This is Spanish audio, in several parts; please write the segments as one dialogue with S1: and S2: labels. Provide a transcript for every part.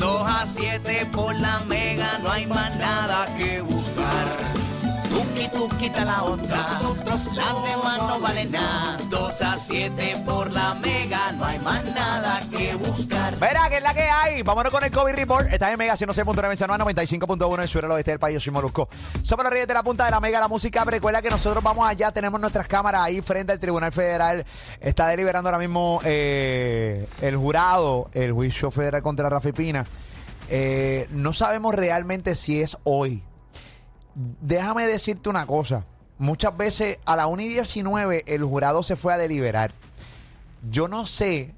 S1: 2 a 7 por la mega, no hay más nada que quita la otra, las demás no valen nada. 2 a 7 por la mega, no hay más nada que buscar.
S2: Verá, que es la que hay. Vámonos con el COVID Report. Estás en Mega 106.9 en San Juan, 95.1 en Sur el oeste del país. Yo soy Molusco. Somos los reyes de la punta de la Mega, la música. Recuerda que nosotros vamos allá, tenemos nuestras cámaras ahí frente al Tribunal Federal. Está deliberando ahora mismo eh, el jurado, el juicio federal contra Rafi Pina. Eh, no sabemos realmente si es hoy. Déjame decirte una cosa. Muchas veces a la 1 y 19 el jurado se fue a deliberar. Yo no sé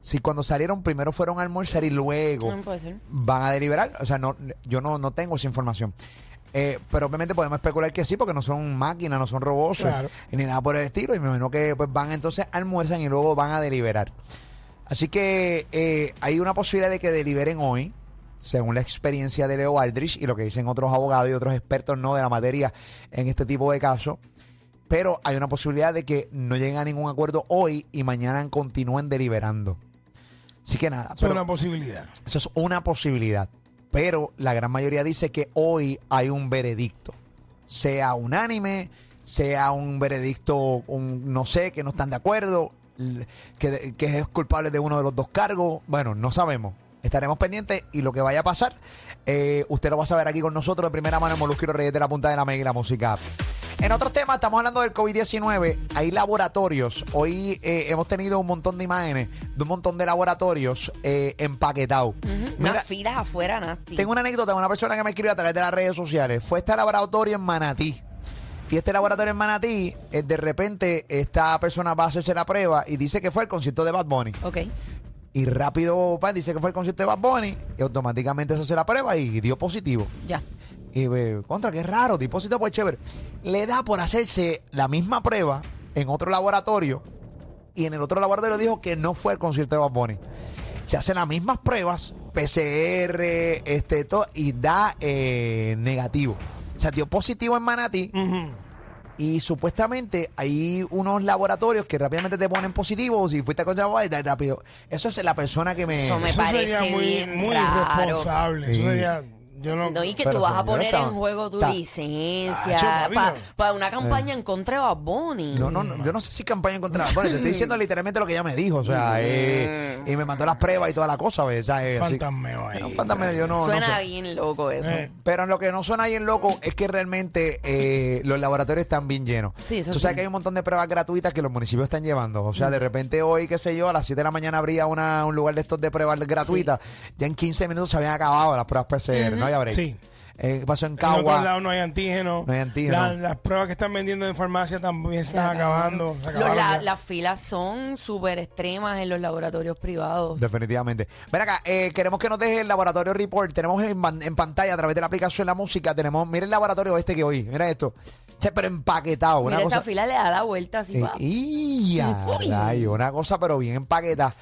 S2: si cuando salieron primero fueron a almorzar y luego
S3: No puede ser.
S2: van a deliberar. O sea, no, yo no, no tengo esa información. Eh, pero obviamente podemos especular que sí, porque no son máquinas, no son robots
S4: Claro.
S2: ni nada por el estilo. Y me imagino que pues, van entonces almuerzan y luego van a deliberar. Así que eh, hay una posibilidad de que deliberen hoy, según la experiencia de Leo Aldrich y lo que dicen otros abogados y otros expertos no de la materia en este tipo de casos. Pero hay una posibilidad de que no lleguen a ningún acuerdo hoy y mañana continúen deliberando. Así que nada.
S4: Es
S2: pero-
S4: una posibilidad.
S2: eso es una posibilidad. Pero la gran mayoría dice que hoy hay un veredicto. Sea unánime, sea un veredicto, un, no sé, que no están de acuerdo, que, que es culpable de uno de los dos cargos. Bueno, no sabemos. Estaremos pendientes y lo que vaya a pasar, eh, usted lo va a saber aquí con nosotros de primera mano en Molusco y los Reyes de la Punta de la Mega y la Música. En otros temas, estamos hablando del COVID-19. Hay laboratorios. Hoy eh, hemos tenido un montón de imágenes de un montón de laboratorios eh, empaquetados. Mira,
S3: Unas filas afuera,
S2: tengo una anécdota de una persona que me escribió a través de las redes sociales. Fue este laboratorio en Manatí. Y este laboratorio en Manatí, eh, de repente, esta persona va a hacerse la prueba y dice que fue el concierto de Bad Bunny.
S3: Ok.
S2: Y rápido pa, dice que fue el concierto de Bad Bunny y automáticamente se hace la prueba y dio positivo.
S3: Ya.
S2: Y eh, contra, qué raro, dio positivo, pues chévere. Le da por hacerse la misma prueba en otro laboratorio y en el otro laboratorio dijo que no fue el concierto de Bad Bunny. Se hacen las mismas pruebas, PCR, este, todo, y da eh, negativo. O sea, dio positivo en Manatí
S4: Ujú.
S2: Y supuestamente hay unos laboratorios que rápidamente te ponen positivos y fuiste da rápido. Eso es la persona que me...
S3: Eso me
S4: Eso sería muy,
S3: bien
S4: muy
S3: raro.
S4: irresponsable.
S2: Sí.
S4: Eso sería. Yo no.
S3: No, y que tú vas a poner
S2: está-
S3: en juego tu
S2: está-
S3: licencia para una campaña en contra de Bad Bunny.
S2: No, no, no, yo no sé si campaña en contra de Bad Bunny, Te estoy diciendo literalmente lo que ella me dijo. O sea, eh, y me mandó las pruebas y toda la cosa. ¿ves? O sea, eh,
S4: Fantasmeo ahí.
S2: Un fantasmeo, yo no, no
S3: Suena
S2: sé.
S3: bien loco eso.
S4: Eh.
S2: Pero lo que no suena bien loco es que realmente eh, los laboratorios están bien llenos.
S3: Sí, eso
S2: Tú
S3: sí.
S2: sabes que hay un montón de pruebas gratuitas que los municipios están llevando. O sea, de repente hoy, qué sé yo, a las 7 de la mañana habría una, un lugar de estos de pruebas gratuitas. Ya en 15 minutos se habían acabado las pruebas PCR. No había break.
S4: Sí.
S2: Eh, pasó en
S4: En otros
S2: Cagua.
S4: lados no hay antígeno.
S2: No hay antígeno.
S4: La- las pruebas que están vendiendo en farmacia también se están acabando. se
S3: Los-
S4: acabaron
S3: la-
S4: ya.
S3: las filas son súper extremas en los laboratorios privados.
S2: Definitivamente. Ven acá, eh, queremos que nos deje el laboratorio report. Tenemos en, en pantalla a través de la aplicación La Música. Tenemos, mira el laboratorio este que hoy. Mira esto. Che, pero empaquetado. Una
S3: Mira,
S2: cosa.
S3: esa fila le da la vuelta así.
S2: Eh,
S3: pa.
S2: y a
S3: Uy.
S2: rayo, una cosa, pero bien empaquetada.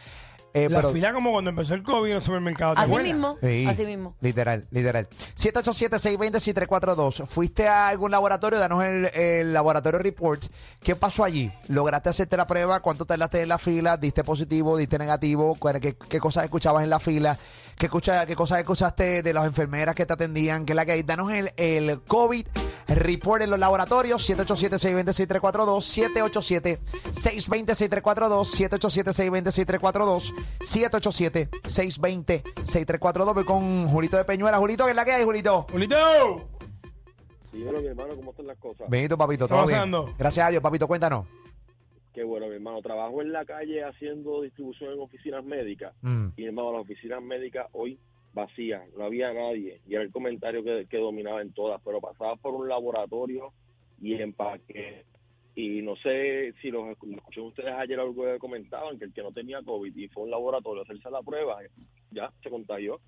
S2: Eh,
S4: La
S2: pero-
S4: fila como cuando empezó el COVID en los supermercados. ¿te
S3: Así
S4: acuerdas?
S3: mismo,
S2: Sí,
S3: así mismo.
S2: Literal, literal. 787-620-6342. ¿Fuiste a algún laboratorio? Danos el, el laboratorio report. ¿Qué pasó allí? ¿Lograste hacerte la prueba? ¿Cuánto tardaste en la fila? ¿Diste positivo? ¿Diste negativo? ¿Cuál- ¿Qué, qué cosas escuchabas en la fila? ¿Qué, escucha, ¿Qué cosas escuchaste de las enfermeras que te atendían? ¿Qué es la que hay? Danos el, el COVID report en los laboratorios. 787-620-6342. 787-620-6342. 787-620-6342. Voy con Julito de Peñuela. Julito, ¿qué es la que hay, Julito?
S4: ¡Julito!
S5: Dímelo, mi hermano, ¿cómo están las cosas?
S2: Benito, papito,
S4: ¿Qué
S2: todo bien.
S4: pasando?
S2: Gracias a Dios, papito, cuéntanos.
S5: Qué bueno, mi hermano. Trabajo en la calle haciendo distribución en oficinas médicas.
S2: Mm.
S5: Y, hermano, las oficinas médicas hoy vacías. No había nadie. Y era el comentario que, que dominaba en todas. Pero pasaba por un laboratorio y empaque. Y no sé si los escu- lo escuché ustedes ayer algo que comentaban, que el que no tenía COVID y fue un laboratorio a hacerse la prueba, ya se contagió.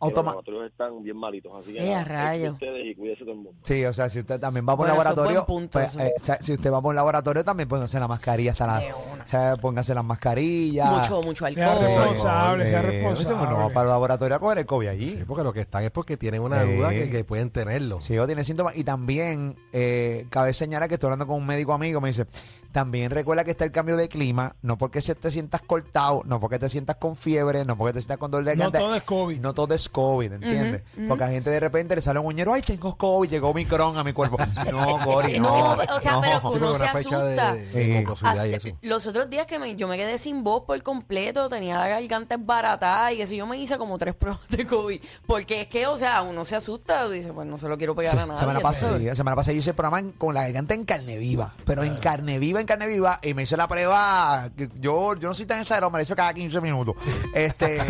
S2: Automa-
S5: los laboratorios están bien malitos. Así que
S3: Eh, a
S5: nada, ustedes y cuídese todo el mundo.
S2: Sí, o sea, si usted también va por un
S3: Bueno, eso es
S2: laboratorio,
S3: buen punto,
S2: pues,
S3: eso.
S2: eh, o sea, si usted va por un laboratorio también póngase la mascarilla hasta la, o sea, póngase las mascarillas.
S3: Mucho, mucho
S4: Sea
S3: alcohol.
S4: responsable, sea
S2: Eh,
S4: responsable.
S2: Uno va para el laboratorio a coger el COVID allí.
S6: Sí, porque lo que están es porque tienen una
S2: Sí.
S6: duda que, que pueden tenerlo.
S2: Sí, o tiene síntomas. Y también, eh, cabe señalar que estoy hablando con un médico amigo, me dice, también recuerda que está el cambio de clima, no porque se te sientas cortado, no porque te sientas con fiebre, no porque te sientas con dolor de
S4: No
S2: garganta.
S4: todo es COVID.
S2: No todo es COVID, ¿entiendes? Porque a gente de repente le sale un uñero, ay, tengo COVID, llegó Omicron a mi cuerpo. No, Cori, no.
S3: No, o sea,
S2: no.
S3: pero uno se
S6: de,
S3: asusta.
S6: de y eso.
S3: Los otros días que me- yo me quedé sin voz por completo, tenía la garganta esbaratada y eso yo me hice como tres pruebas de COVID. Porque es que, o sea, uno se asusta dice, pues no se lo quiero pegar a nadie.
S2: semana pasada, semana pasada yo hice el programa en- con la garganta en carne viva, pero en carne viva, en carne viva, y me hice la prueba, yo, yo no soy tan exagerado, me la hice cada 15 minutos. Este,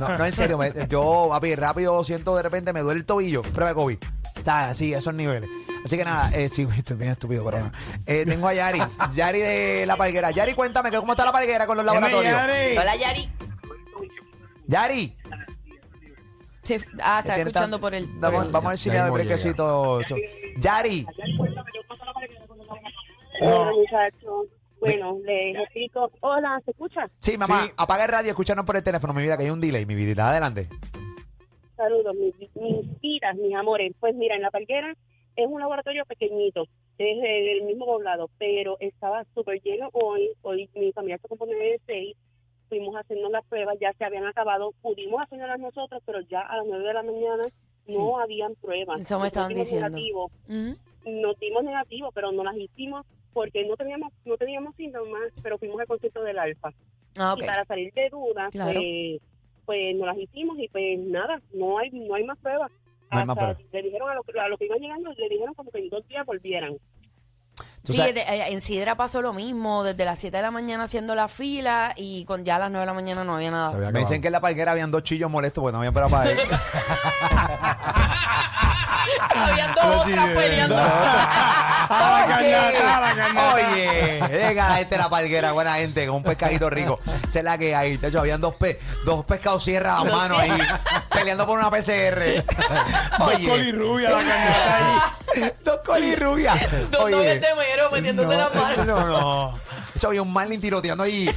S2: no, no, en serio, me- yo, papi, rápido siento de repente, me duele el tobillo, prueba de COVID. Está así, a esos niveles. Así que nada, eh, sí, estoy bien estúpido, pero no. Eh, tengo a Yari, Yari de La Palguera. Yari, cuéntame, ¿cómo está La Palguera con los laboratorios?
S4: Yari.
S3: Hola, Yari.
S2: Yari.
S3: Sí, ah, está
S2: Tiene
S3: escuchando
S2: tan-
S3: por el...
S2: Vamos,
S3: el-
S2: vamos al cine de
S6: mismo
S2: brequecito. Yari.
S7: Hola, muchachos. Bueno, les explico. Hola, ¿se escucha?
S2: Sí, mamá,
S6: Sí.
S2: apaga el radio escúchanos por el teléfono, mi vida, que hay un delay, mi vida. Adelante.
S7: Saludos, mis, mis vidas, mis amores. Pues mira, en La Palguera es un laboratorio pequeñito, es el mismo poblado, pero estaba súper lleno hoy. Hoy mi familia se compone de seis. Fuimos haciendo las pruebas, ya se habían acabado. Pudimos hacerlas nosotros, pero ya a las nueve de la mañana
S3: Sí.
S7: no habían pruebas.
S3: Eso me estaban diciendo.
S7: negativo.
S3: Ujú.
S7: nos dimos negativo, pero no las hicimos porque no teníamos no teníamos síntomas, pero fuimos al concierto del Alfa.
S3: Ah.
S7: Y para salir de dudas,
S3: Claro.
S7: pues, pues no las hicimos y pues nada, no hay no hay más pruebas.
S2: No hay más
S7: Hasta
S2: pruebas.
S7: le dijeron a los a lo que iban llegando, le dijeron como que en dos días volvieran.
S3: Sí, de- eh, en Sidra pasó lo mismo, desde las 7 de la mañana haciendo la fila y con ya a las 9 de la mañana no había nada.
S6: Había
S2: Me dicen que en la palguera habían dos chillos molestos porque no habían prueba para él.
S3: Habían dos otras peleando.
S4: La la.
S2: Oye, venga la gente de la palguera, buena gente, con un pescadito rico. Sé la que hay, chacho, habían dos, pe dos pescados sierra a mano ahí, peleando por una PCR.
S4: Dos colirrubias, la carnata ahí.
S2: dos colirrubias.
S3: Dos novios de mero metiéndose
S2: no,
S3: las manos.
S2: No, no. De hecho, había un Marlin tiroteando ahí.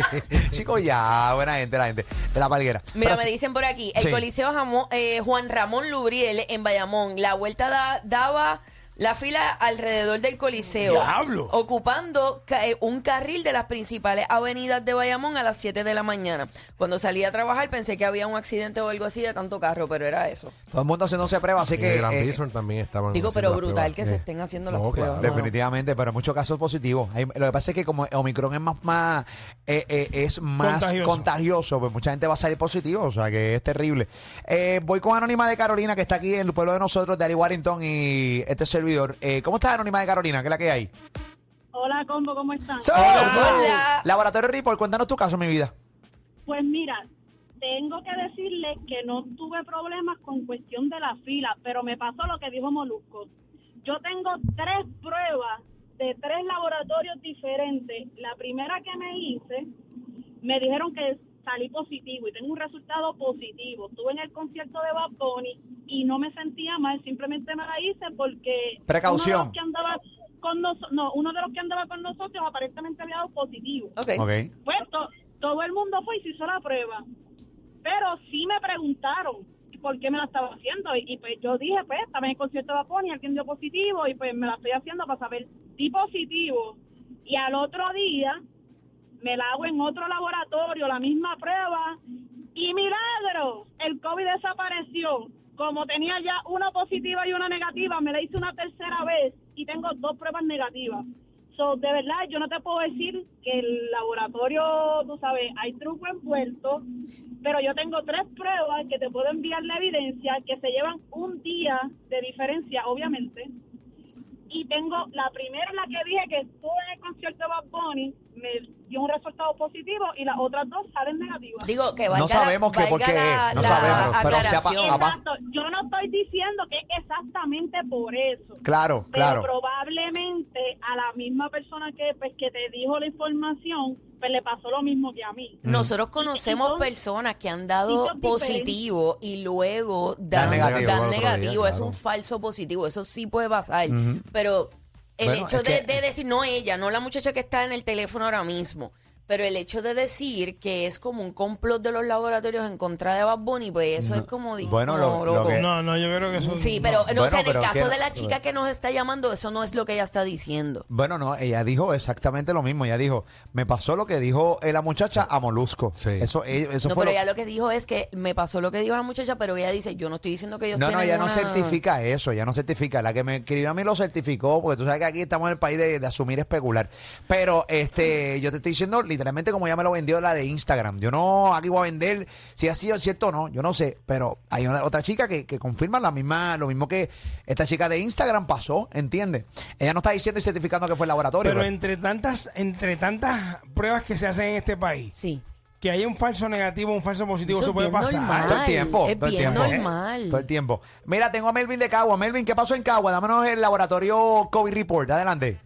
S2: Chicos, ya, buena gente, la gente de la palguera.
S3: Mira,
S2: Pero
S3: me dicen por aquí, el
S2: Sí.
S3: Coliseo Jamón- eh, Juan Ramón Lubriel en Bayamón, la vuelta da- daba la fila alrededor del Coliseo,
S4: ¡Diablo!
S3: ocupando ca- eh, un carril de las principales avenidas de Bayamón a las 7 de la mañana. Cuando salí a trabajar pensé que había un accidente o algo así de tanto carro, pero era eso.
S2: Todo el mundo haciéndose prueba, así
S6: Y
S2: que.
S6: de Gran
S2: eh,
S6: también estaban.
S3: Digo, pero brutal
S6: pruebas.
S3: que se estén haciendo las
S6: No,
S3: pruebas.
S6: claro.
S2: Definitivamente, pero muchos casos positivos. Hay- lo que pasa es que como Omicron es más, más eh, eh, es más contagioso.
S4: Contagioso.
S2: pues mucha gente va a salir positivo, o sea que es terrible. Eh, voy con Anónima de Carolina, que está aquí en el pueblo de nosotros, de Ari Warrington y este servidor. Eh, ¿Cómo estás, Anónima de Carolina? ¿Qué es la que hay?
S7: Hola, Combo, ¿cómo están?
S3: Hola.
S2: Laboratorio Report, cuéntanos tu caso, mi vida.
S7: Pues mira, tengo que decirle que no tuve problemas con cuestión de la fila, pero me pasó lo que dijo Molusco. Yo tengo tres pruebas de tres laboratorios diferentes. La primera que me hice, me dijeron que salí positivo y tengo un resultado positivo. Estuve en el concierto de Bad Bunny y no me sentía mal, simplemente me la hice porque
S2: Precaución.
S7: uno de los que andaba con noso- no, uno de los que andaba con nosotros aparentemente había dado positivo.
S3: Ok.
S2: Ok.
S7: Pues to- todo el mundo fue y se hizo la prueba. Pero sí me preguntaron por qué me la estaba haciendo. Y, y, pues yo dije, pues estaba en el concierto de Bad Bunny, alguien dio positivo y pues me la estoy haciendo para saber. Di positivo. Y al otro día me la hago en otro laboratorio, la misma prueba. Y milagro, el COVID desapareció. Como tenía ya una positiva y una negativa, me la hice una tercera vez y tengo dos pruebas negativas. So, de verdad, yo no te puedo decir que el laboratorio, tú sabes, hay truco envuelto, pero yo tengo tres pruebas que te puedo enviar la evidencia que se llevan un día de diferencia, obviamente. Y tengo la primera, la que dije que estuve en el concierto de Bad Bunny, me dio un resultado positivo y las otras dos salen negativas.
S3: Digo que valga
S2: No sabemos
S3: la,
S2: que por qué,
S3: la,
S2: no
S3: la
S2: sabemos, pero se
S7: Exacto, yo no estoy diciendo que es exactamente por eso.
S2: Claro, claro.
S7: Pero probablemente a la misma persona que pues que te dijo la información, pues le pasó lo mismo que a mí.
S3: Nosotros conocemos personas que han dado positivo y luego
S2: Dan
S3: dan,
S2: negativo
S3: dan
S6: al otro
S3: negativo.
S6: día,
S3: Es
S6: claro.
S3: un falso positivo. Eso sí puede pasar. Pero el
S2: Bueno,
S3: hecho de,
S2: que-
S3: de decir, no ella, no la muchacha que está en el teléfono ahora mismo. Pero el hecho de decir que es como un complot de los laboratorios en contra de Bad Bunny, pues eso es como...
S2: Bueno,
S3: como
S2: lo- lo que-
S4: No, no, yo creo que eso.
S3: Sí,
S4: no.
S3: pero no,
S2: Bueno,
S3: sé, en el caso
S2: que-
S3: de la chica que nos está llamando, eso no es lo que ella está diciendo.
S2: Bueno, no, ella dijo exactamente lo mismo. Ella dijo, me pasó lo que dijo eh, la muchacha a Molusco.
S6: Sí.
S2: Eso, eh, eso
S3: no,
S2: fue
S3: pero
S2: lo-
S3: ella lo que dijo es que me pasó lo que dijo la muchacha, pero ella dice, yo no estoy diciendo que ellos
S2: No, no, ella no certifica eso, ella no certifica. La que me escribió a mí lo certificó, porque tú sabes que aquí estamos en el país de, de asumir especular. Pero este, yo te estoy diciendo literalmente como ella me lo vendió la de Instagram. Yo no aquí voy a vender si ha sido cierto o no, yo no sé. Pero hay una, otra chica que, que confirma la misma, lo mismo que esta chica de Instagram pasó, ¿entiendes? Ella no está diciendo y certificando que fue el laboratorio.
S4: Pero
S2: pero-
S4: entre tantas, entre tantas pruebas que se hacen en este país,
S3: Sí.
S4: que haya un falso negativo, un falso positivo,
S3: Eso
S4: eso puede pasar.
S3: normal.
S2: todo el tiempo,
S3: es
S2: todo el
S3: bien
S2: tiempo.
S3: normal.
S2: Todo el tiempo. Mira, tengo a Melvin de Cagua. Melvin, ¿qué pasó en Cagua? Dámonos el laboratorio COVID Report. Adelante.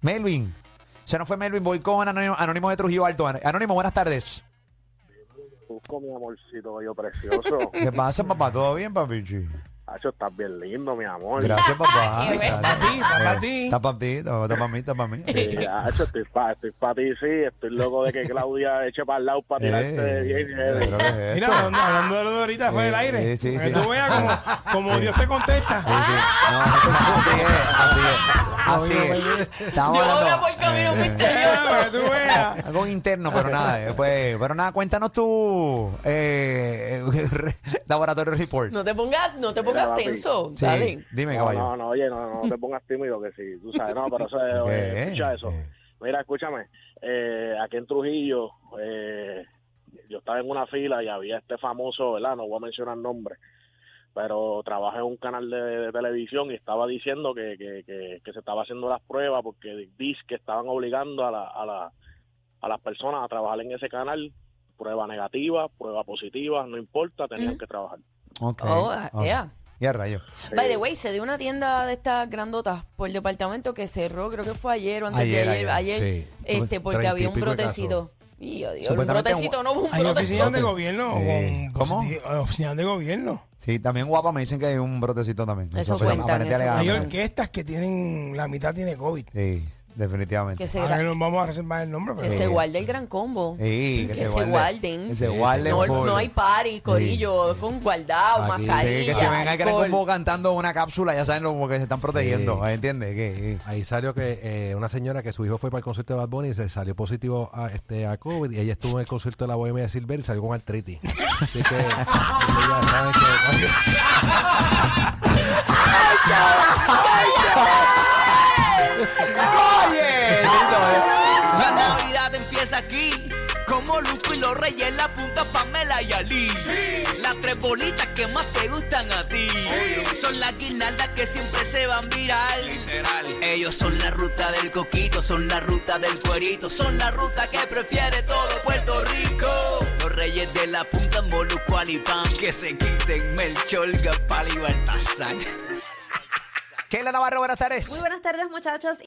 S2: Melvin. Se nos fue Melvin. Voy con Anónimo, Anónimo de Trujillo Alto. Anónimo, buenas tardes.
S5: Busco mi amorcito bello precioso.
S2: ¿Qué pasa, papá? ¿Todo bien, papichi?
S5: Hacho, estás bien lindo, mi amor.
S2: Gracias, papá. Está
S4: ti, está pa' ti.
S2: Está para ti, está para mí, está para mí.
S5: Sí, hacho, estoy para estoy pa ti, sí. Estoy loco de que Claudia eche para el lado para tirarte de
S2: Eh,
S5: bien.
S2: pero
S5: eh.
S2: ¿qué es
S4: Mira,
S2: esto?
S4: hablando, hablando de lo de ahorita, fue el aire.
S2: Sí, sí,
S4: Para que
S2: sí.
S4: tú veas como, como Dios te contesta.
S2: Sí, sí. No, es, así es. Así es. Estamos
S3: Yo voy
S2: hablando-
S3: por camino
S2: Eh,
S3: misterioso.
S4: Para que tú veas.
S2: Algo interno, pero nada. eh, pues, pero nada, cuéntanos tu eh, laboratorio report.
S3: No te pongas, no te
S5: Mira,
S3: pongas
S5: papi.
S3: tenso.
S2: Sí,
S3: Dale.
S2: dime,
S5: No,
S2: caballo.
S5: no, no, oye, no, no te pongas tímido que sí, tú sabes, no, pero eso es, oye,
S2: ¿Qué?
S5: escucha eso. Mira, escúchame, eh, aquí en Trujillo, eh, yo estaba en una fila y había este famoso, ¿verdad? No voy a mencionar nombres, pero trabaja en un canal de, de televisión y estaba diciendo que, que, que, que se estaba haciendo las pruebas porque dice que estaban obligando a, la, a, la, a las personas a trabajar en ese canal, prueba negativa, prueba positiva, no importa, tenían que trabajar.
S2: Ok,
S3: Oh,
S2: ok.
S3: yeah.
S2: Y a rayo.
S3: By the way, se dio una tienda de estas grandotas por departamento que cerró, creo que fue ayer o antes
S2: Ayer,
S3: de ayer,
S2: ayer.
S3: ayer,
S6: Sí.
S3: este, porque había un brotecito. Y yo digo, un
S2: Supuestamente
S3: brotecito, no un
S4: Hay oficinas de gobierno.
S2: Eh,
S4: con
S2: ¿cómo?
S4: positivo- hay oficinas de gobierno.
S2: Sí, también guapa me dicen que hay un brotecito también.
S3: Eso cuentan,
S2: aparente
S3: eso
S4: Hay
S3: cuentan.
S4: orquestas que tienen, la mitad tiene COVID.
S2: Sí, definitivamente.
S3: Que se,
S4: Ahora
S3: gra-
S4: que nos vamos a reservar el nombre,
S3: que
S4: pero
S3: se guarde el gran combo.
S2: Sí, que,
S3: que se
S2: guarden.
S3: guarden.
S2: Que se guarden
S3: No,
S2: full.
S3: no hay party, corillo, con guardado,
S6: Aquí.
S3: mascarilla,
S2: Sí, que se venga el gran
S3: alcohol.
S2: combo cantando una cápsula, ya saben lo que se están protegiendo,
S6: Sí.
S2: ¿entiendes? Que,
S6: Ahí salió que eh, una señora que su hijo fue para el concierto de Bad Bunny y se salió positivo a, este, a COVID y ella estuvo en el concierto de la Bohemia de Silver y salió con artritis. Así que eso ya saben que...
S2: Oye, eh.
S1: La Navidad empieza aquí. Como Luco y los Reyes, la punta Pamela y Ali. Las tres bolitas que más te gustan a ti. Son las guirnaldas que siempre se van viral. Literal. Ellos son la ruta del coquito, son la ruta del cuerito, son la ruta que prefiere todo Puerto Rico. Los Reyes de la punta, Moluco, Alipán, que se quiten Melchor, Gapal y Baltasar.
S2: Keila Navarro, buenas tardes.
S8: Muy buenas tardes, muchachos.